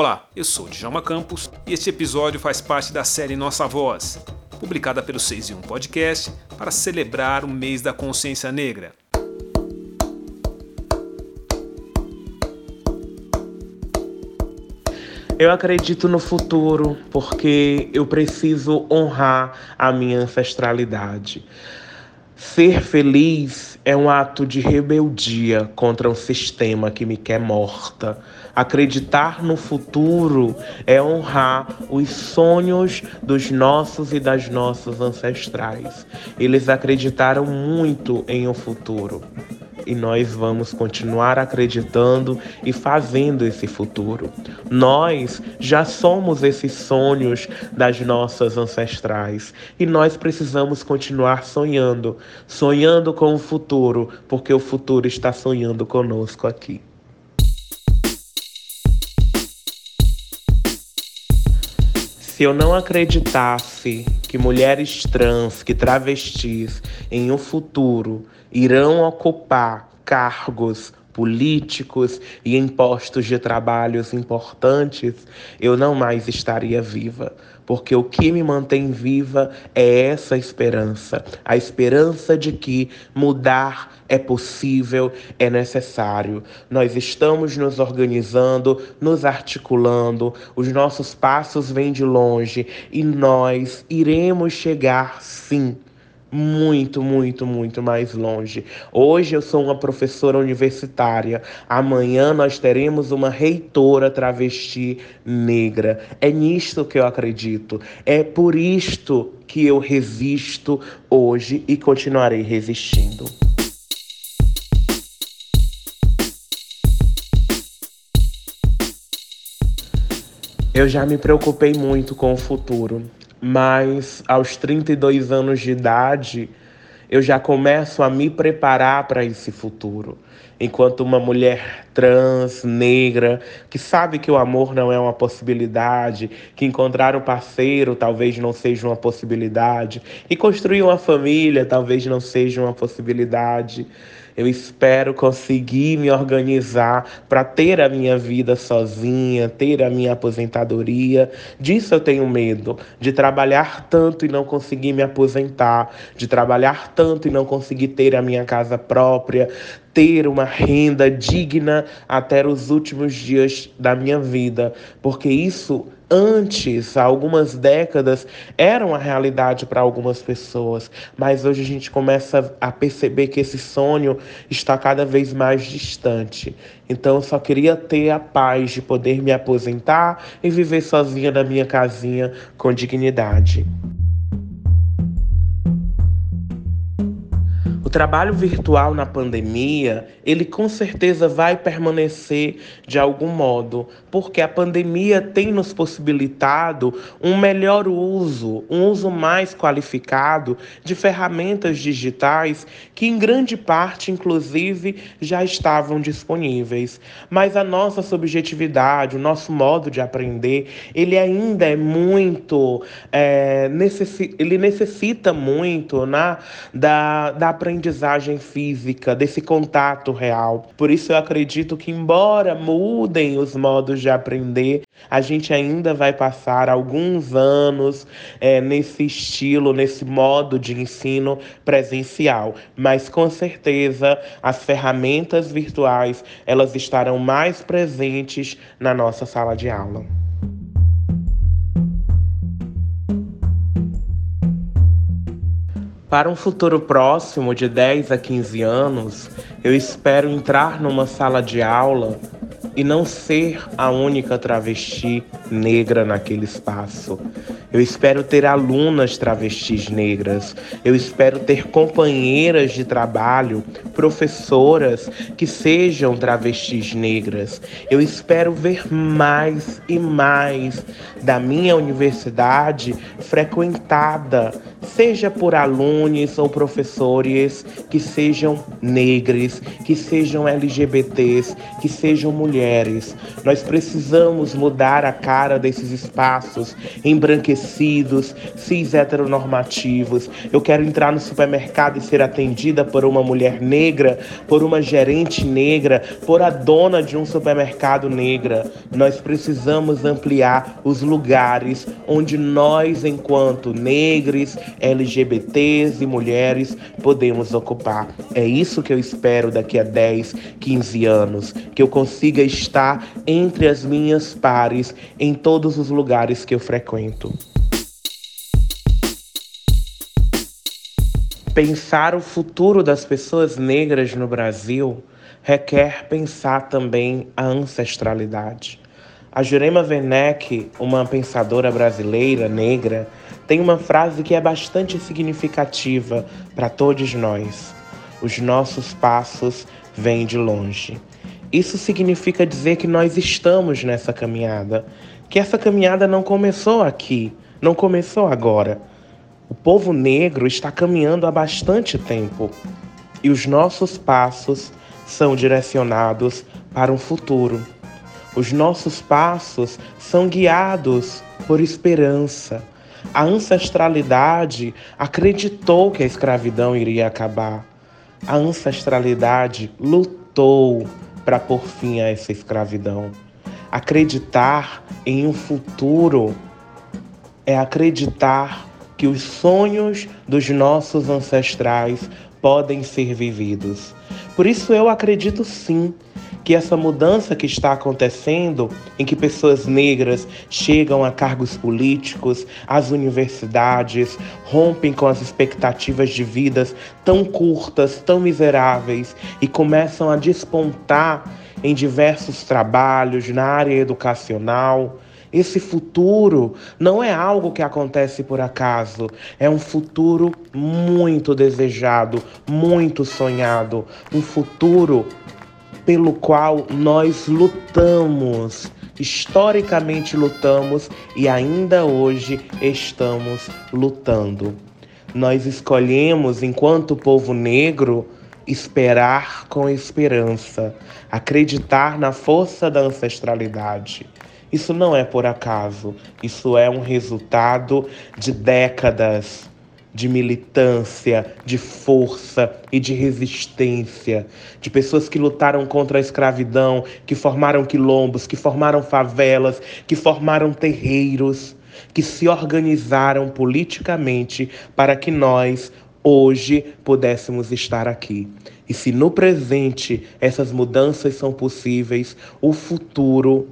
Olá, eu sou Djalma Campos e este episódio faz parte da série Nossa Voz, publicada pelo 6 e 1 Podcast para celebrar o mês da consciência negra. Eu acredito no futuro porque eu preciso honrar a minha ancestralidade. Ser feliz é um ato de rebeldia contra um sistema que me quer morta. Acreditar no futuro é honrar os sonhos dos nossos e das nossas ancestrais. Eles acreditaram muito em um futuro e nós vamos continuar acreditando e fazendo esse futuro. Nós já somos esses sonhos das nossas ancestrais e nós precisamos continuar sonhando, sonhando com o futuro, porque o futuro está sonhando conosco aqui. Se eu não acreditasse que mulheres trans, que travestis, em um futuro irão ocupar cargos políticos e em postos de trabalhos importantes, eu não mais estaria viva. Porque o que me mantém viva é essa esperança a esperança de que mudar é possível, é necessário. Nós estamos nos organizando, nos articulando, os nossos passos vêm de longe e nós iremos chegar sim muito, muito, muito mais longe. Hoje eu sou uma professora universitária. Amanhã nós teremos uma reitora travesti negra. É nisto que eu acredito. É por isto que eu resisto hoje e continuarei resistindo. Eu já me preocupei muito com o futuro mas aos 32 anos de idade eu já começo a me preparar para esse futuro. Enquanto uma mulher trans, negra, que sabe que o amor não é uma possibilidade, que encontrar um parceiro talvez não seja uma possibilidade, e construir uma família talvez não seja uma possibilidade. Eu espero conseguir me organizar para ter a minha vida sozinha, ter a minha aposentadoria. Disso eu tenho medo, de trabalhar tanto e não conseguir me aposentar, de trabalhar tanto e não conseguir ter a minha casa própria, ter uma renda digna até os últimos dias da minha vida, porque isso antes, há algumas décadas, era uma realidade para algumas pessoas, mas hoje a gente começa a perceber que esse sonho está cada vez mais distante. Então eu só queria ter a paz de poder me aposentar e viver sozinha na minha casinha com dignidade. O trabalho virtual na pandemia, ele com certeza vai permanecer de algum modo, porque a pandemia tem nos possibilitado um melhor uso, um uso mais qualificado de ferramentas digitais que em grande parte, inclusive, já estavam disponíveis. Mas a nossa subjetividade, o nosso modo de aprender, ele ainda é muito, é, necessi ele necessita muito né, da, da aprendizagem aprendizagem física, desse contato real. Por isso eu acredito que, embora mudem os modos de aprender, a gente ainda vai passar alguns anos é, nesse estilo, nesse modo de ensino presencial. Mas com certeza as ferramentas virtuais elas estarão mais presentes na nossa sala de aula. Para um futuro próximo de 10 a 15 anos, eu espero entrar numa sala de aula e não ser a única travesti negra naquele espaço. Eu espero ter alunas travestis negras. Eu espero ter companheiras de trabalho, professoras que sejam travestis negras. Eu espero ver mais e mais da minha universidade frequentada, seja por alunos ou professores que sejam negros, que sejam LGBTs, que sejam mulheres. Nós precisamos mudar a cara desses espaços embranquecidos, cis heteronormativos. Eu quero entrar no supermercado e ser atendida por uma mulher negra, por uma gerente negra, por a dona de um supermercado negra. Nós precisamos ampliar os lugares onde nós, enquanto negros, LGBTs e mulheres, podemos ocupar. É isso que eu espero daqui a 10, 15 anos, que eu consiga estar entre as minhas pares em todos os lugares que eu frequento. Pensar o futuro das pessoas negras no Brasil requer pensar também a ancestralidade. A Jurema Werneck, uma pensadora brasileira negra, tem uma frase que é bastante significativa para todos nós. Os nossos passos vêm de longe. Isso significa dizer que nós estamos nessa caminhada, que essa caminhada não começou aqui, não começou agora. O povo negro está caminhando há bastante tempo e os nossos passos são direcionados para um futuro. Os nossos passos são guiados por esperança. A ancestralidade acreditou que a escravidão iria acabar. A ancestralidade lutou para pôr fim a essa escravidão. Acreditar em um futuro é acreditar que os sonhos dos nossos ancestrais podem ser vividos. Por isso eu acredito sim que essa mudança que está acontecendo, em que pessoas negras chegam a cargos políticos, às universidades, rompem com as expectativas de vidas tão curtas, tão miseráveis e começam a despontar em diversos trabalhos na área educacional. Esse futuro não é algo que acontece por acaso, é um futuro muito desejado, muito sonhado, um futuro pelo qual nós lutamos, historicamente lutamos e ainda hoje estamos lutando. Nós escolhemos, enquanto povo negro, esperar com esperança, acreditar na força da ancestralidade. Isso não é por acaso, isso é um resultado de décadas de militância, de força e de resistência, de pessoas que lutaram contra a escravidão, que formaram quilombos, que formaram favelas, que formaram terreiros, que se organizaram politicamente para que nós hoje pudéssemos estar aqui. E se no presente essas mudanças são possíveis, o futuro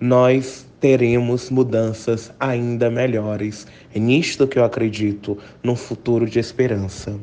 nós teremos mudanças ainda melhores. É nisto que eu acredito, num futuro de esperança.